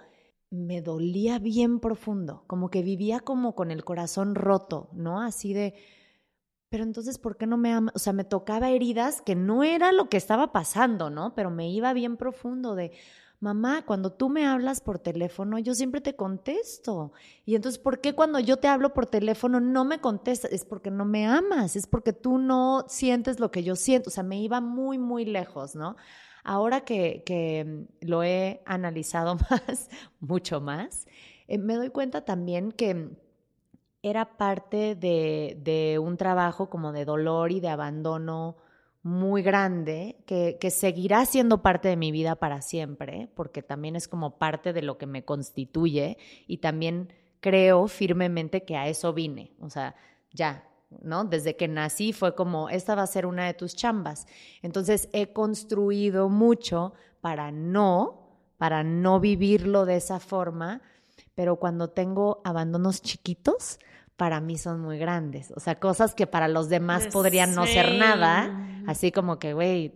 me dolía bien profundo, como que vivía como con el corazón roto, ¿no? Así de, pero entonces, ¿por qué no me ama? O sea, me tocaba heridas que no era lo que estaba pasando, ¿no? Pero me iba bien profundo de, mamá, cuando tú me hablas por teléfono, yo siempre te contesto. Y entonces, ¿por qué cuando yo te hablo por teléfono no me contestas? Es porque no me amas, es porque tú no sientes lo que yo siento. O sea, me iba muy, muy lejos, ¿no? Ahora que, que lo he analizado [laughs] más, mucho más, eh, me doy cuenta también que era parte de, de, un trabajo como de dolor y de abandono muy grande, que, que, seguirá siendo parte de mi vida para siempre, porque también es como parte de lo que me constituye y también creo firmemente que a eso vine, o sea, ya, ¿no? Desde que nací fue como, esta va a ser una de tus chambas. Entonces he construido mucho para no, para no vivirlo de esa forma, pero cuando tengo abandonos chiquitos, para mí son muy grandes. O sea, cosas que para los demás Yes, podrían no ser nada. Así como que, güey,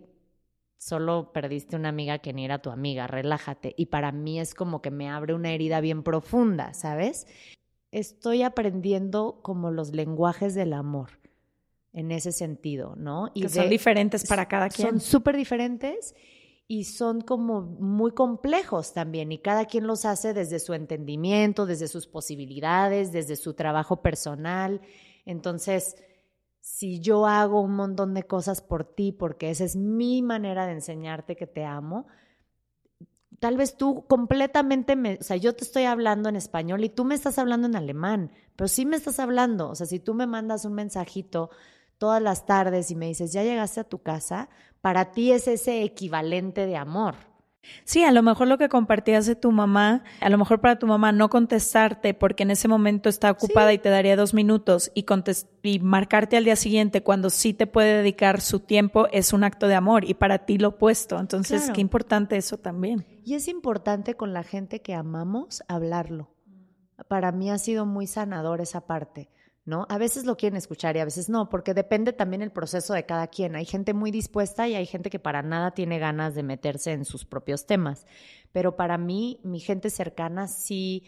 solo perdiste una amiga que ni era tu amiga, relájate. Y para mí es como que me abre una herida bien profunda, ¿sabes? Estoy aprendiendo como los lenguajes del amor en ese sentido, ¿no? Y que son diferentes para cada quien. Son súper diferentes y son como muy complejos también y cada quien los hace desde su entendimiento, desde sus posibilidades, desde su trabajo personal. Entonces, si yo hago un montón de cosas por ti porque esa es mi manera de enseñarte que te amo, tal vez tú completamente me, o sea, yo te estoy hablando en español y tú me estás hablando en alemán, pero sí me estás hablando, o sea, si tú me mandas un mensajito todas las tardes y me dices, ya llegaste a tu casa, para ti es ese equivalente de amor. Sí, a lo mejor lo que compartías de tu mamá, a lo mejor para tu mamá no contestarte porque en ese momento está ocupada y te daría dos minutos y, y marcarte al día siguiente cuando sí te puede dedicar su tiempo es un acto de amor y para ti lo opuesto. Entonces, qué importante eso también. Y es importante con la gente que amamos hablarlo. Para mí ha sido muy sanador esa parte. ¿No? A veces lo quieren escuchar y a veces no, porque depende también el proceso de cada quien. Hay gente muy dispuesta y hay gente que para nada tiene ganas de meterse en sus propios temas. Pero para mí, mi gente cercana sí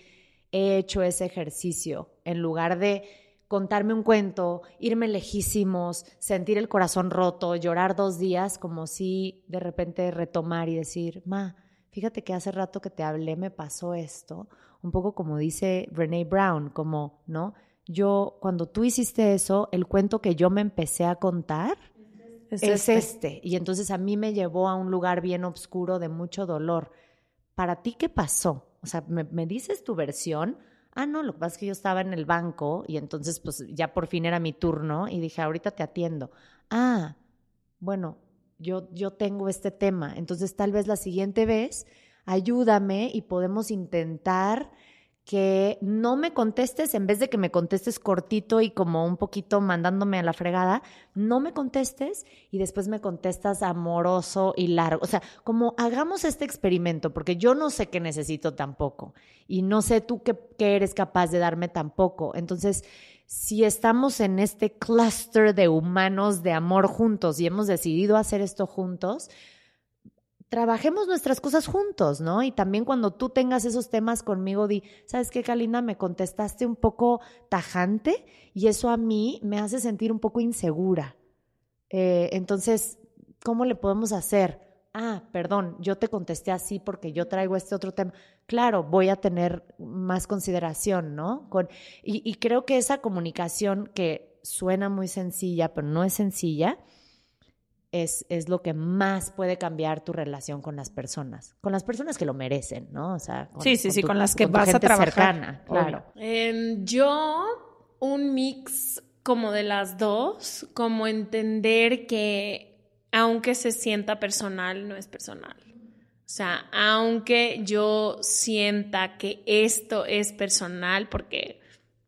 he hecho ese ejercicio en lugar de contarme un cuento, irme lejísimos, sentir el corazón roto, llorar dos días, como si de repente retomar y decir, ma, fíjate que hace rato que te hablé me pasó esto, un poco como dice Brene Brown, como, ¿no? Yo, cuando tú hiciste eso, el cuento que yo me empecé a contar es, este. este. Y entonces a mí me llevó a un lugar bien oscuro de mucho dolor. ¿Para ti qué pasó? O sea, ¿me, dices tu versión? Ah, no, lo que pasa es que yo estaba en el banco y entonces pues ya por fin era mi turno y dije, ahorita te atiendo. Ah, bueno, yo, yo tengo este tema. Entonces tal vez la siguiente vez ayúdame y podemos intentar que no me contestes, en vez de que me contestes cortito y como un poquito mandándome a la fregada, no me contestes y después me contestas amoroso y largo. O sea, como hagamos este experimento, porque yo no sé qué necesito tampoco y no sé tú qué, qué eres capaz de darme tampoco. Entonces, si estamos en este cluster de humanos de amor juntos y hemos decidido hacer esto juntos, trabajemos nuestras cosas juntos, ¿no? Y también cuando tú tengas esos temas conmigo, di, ¿sabes qué, Kalina? Me contestaste un poco tajante y eso a mí me hace sentir un poco insegura. Eh, entonces, ¿cómo le podemos hacer? Ah, perdón, yo te contesté así porque yo traigo este otro tema. Claro, voy a tener más consideración, ¿no? Con, y, y creo que esa comunicación que suena muy sencilla, pero no es sencilla, es, es, lo que más puede cambiar tu relación con las personas, con las personas que lo merecen, ¿no? O sea, con, sí, sí, sí, con las que vas a trabajar. Cercana, claro. Em, yo, un mix como de las dos, como entender que aunque se sienta personal, no es personal. O sea, aunque yo sienta que esto es personal, porque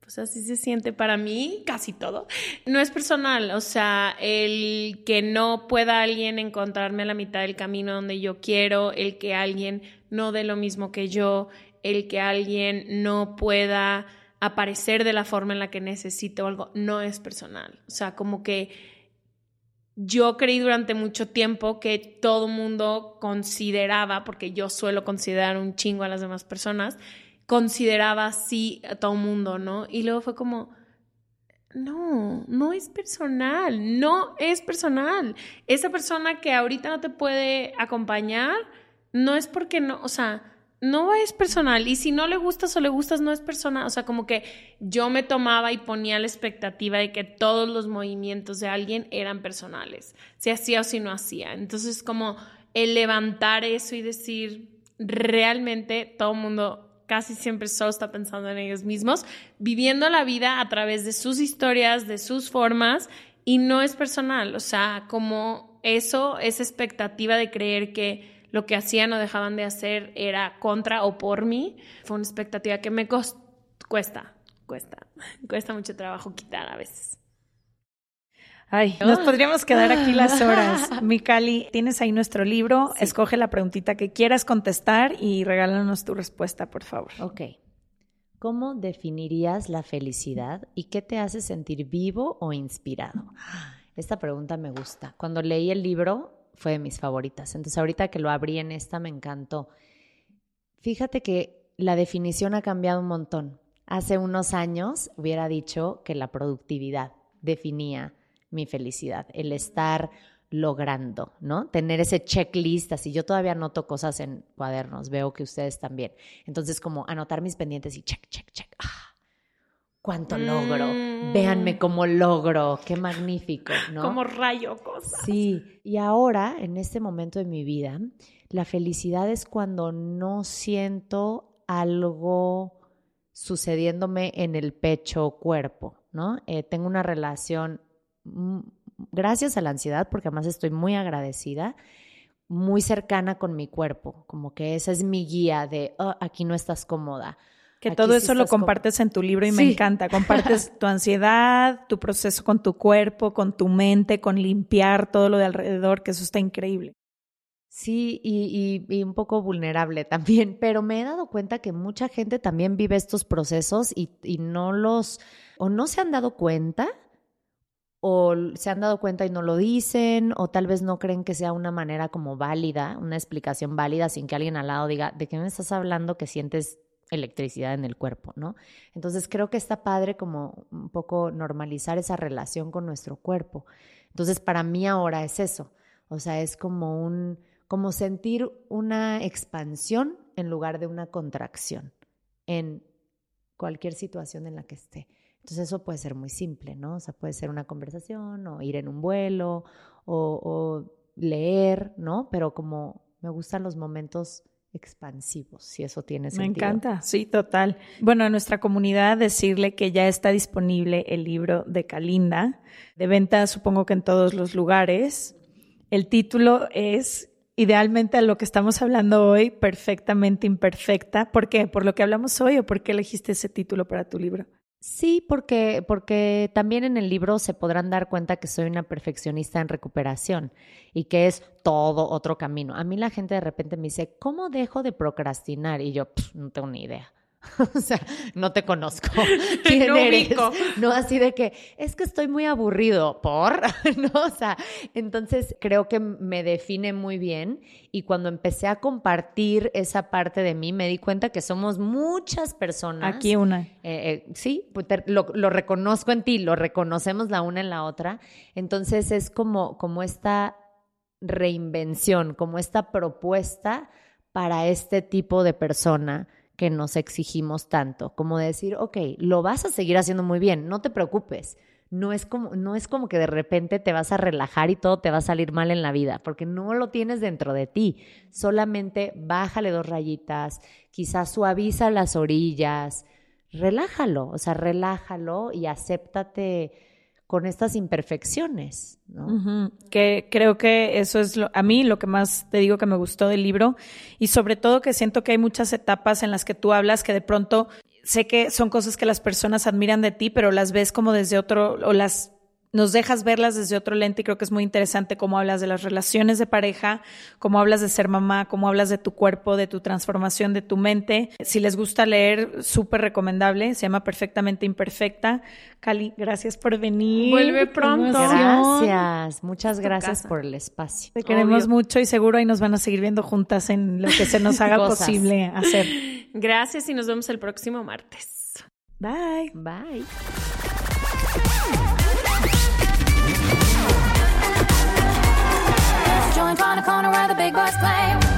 pues así se siente para mí casi todo. No es personal, o sea, el que no pueda alguien encontrarme a la mitad del camino donde yo quiero, el que alguien no dé lo mismo que yo, el que alguien no pueda aparecer de la forma en la que necesito algo, no es personal. O sea, como que yo creí durante mucho tiempo que todo mundo consideraba, porque yo suelo considerar un chingo a las demás personas, consideraba así a todo mundo, ¿no? Y luego fue como, no, no es personal, no es personal. Esa persona que ahorita no te puede acompañar, no es porque no, o sea, no es personal. Y si no le gustas o le gustas, no es personal. O sea, como que yo me tomaba y ponía la expectativa de que todos los movimientos de alguien eran personales, si hacía o si no hacía. Entonces, como el levantar eso y decir, realmente todo el mundo casi siempre solo está pensando en ellos mismos, viviendo la vida a través de sus historias, de sus formas, y no es personal, o sea, como eso, esa expectativa de creer que lo que hacían o dejaban de hacer era contra o por mí, fue una expectativa que me cuesta, cuesta, [laughs] cuesta mucho trabajo quitar a veces. Ay, nos podríamos quedar aquí las [laughs] horas. Mikali, tienes ahí nuestro libro. Escoge la preguntita que quieras contestar y regálanos tu respuesta, por favor. Ok. ¿Cómo definirías la felicidad y qué te hace sentir vivo o inspirado? Esta pregunta me gusta. Cuando leí el libro fue de mis favoritas. Entonces ahorita que lo abrí en esta me encantó. Fíjate que la definición ha cambiado un montón. Hace unos años hubiera dicho que la productividad definía mi felicidad, el estar logrando, ¿no? Tener ese checklist, así yo todavía anoto cosas en cuadernos, veo que ustedes también. Entonces, como anotar mis pendientes y check, check, check. ¡Ah! ¿Cuánto logro? Mm. Véanme cómo logro, qué magnífico, ¿no? Como rayo cosas. Sí, y ahora, en este momento de mi vida, la felicidad es cuando no siento algo sucediéndome en el pecho o cuerpo, ¿no? Eh, tengo una relación gracias a la ansiedad, porque además estoy muy agradecida, muy cercana con mi cuerpo, como que esa es mi guía de, oh, aquí no estás cómoda. Que Aquí todo sí eso lo estás cómoda". compartes en tu libro y me encanta. Compartes [laughs] tu ansiedad, tu proceso con tu cuerpo, con tu mente, con limpiar todo lo de alrededor, que eso está increíble. Sí, y, y- y un poco vulnerable también, [laughs] pero me he dado cuenta que mucha gente también vive estos procesos y, y no los, o no se han dado cuenta, o se han dado cuenta y no lo dicen, o tal vez no creen que sea una manera como válida, una explicación válida sin que alguien al lado diga, ¿de qué me estás hablando que sientes electricidad en el cuerpo, ¿no? Entonces creo que está padre como un poco normalizar esa relación con nuestro cuerpo. Entonces para mí ahora es eso, o sea, es como un, como sentir una expansión en lugar de una contracción en cualquier situación en la que esté. Entonces eso puede ser muy simple, ¿no? O sea, puede ser una conversación o ir en un vuelo o, o leer, ¿no? Pero como me gustan los momentos expansivos, si eso tiene Me sentido. encanta, sí, total. Bueno, a nuestra comunidad decirle que ya está disponible el libro de Kalinda, de venta supongo que en todos los lugares. El título es idealmente a lo que estamos hablando hoy, perfectamente imperfecta. ¿Por qué? ¿Por lo que hablamos hoy o por qué elegiste ese título para tu libro? Sí, porque, porque también en el libro se podrán dar cuenta que soy una perfeccionista en recuperación y que es todo otro camino. A mí la gente de repente me dice, ¿cómo dejo de procrastinar? Y yo, "Pff, no tengo ni idea. [laughs] o sea, no te conozco. [laughs] ¿Quién No eres? ubico. [laughs] No así de que es que estoy muy aburrido por, ¿no? O sea, entonces creo que me define muy bien y cuando empecé a compartir esa parte de mí me di cuenta que somos muchas personas. Aquí una. Eh, eh, sí, pues lo, lo reconozco en ti, lo reconocemos la una en la otra. Entonces es como, como esta reinvención, como esta propuesta para este tipo de persona que nos exigimos tanto, como decir, ok, lo vas a seguir haciendo muy bien, no te preocupes. No es, como, no es como que de repente te vas a relajar y todo te va a salir mal en la vida, porque no lo tienes dentro de ti. Solamente bájale dos rayitas, quizás suaviza las orillas, relájalo, o sea, relájalo y acéptate con estas imperfecciones, ¿no? Que creo que eso es lo, a mí lo que más te digo que me gustó del libro y sobre todo que siento que hay muchas etapas en las que tú hablas que de pronto sé que son cosas que las personas admiran de ti, pero las ves como desde otro o las nos dejas verlas desde otro lente y creo que es muy interesante cómo hablas de las relaciones de pareja, cómo hablas de ser mamá, cómo hablas de tu cuerpo, de tu transformación, de tu mente. Si les gusta leer, súper recomendable, se llama Perfectamente Imperfecta. Cali, gracias por venir. Vuelve pronto. Gracias, muchas gracias por el espacio. Te queremos Obvio. mucho y seguro ahí nos van a seguir viendo juntas en lo que se nos [laughs] haga posible hacer. Gracias y nos vemos el próximo martes. Bye. Bye. Joint on a corner where the big boys play.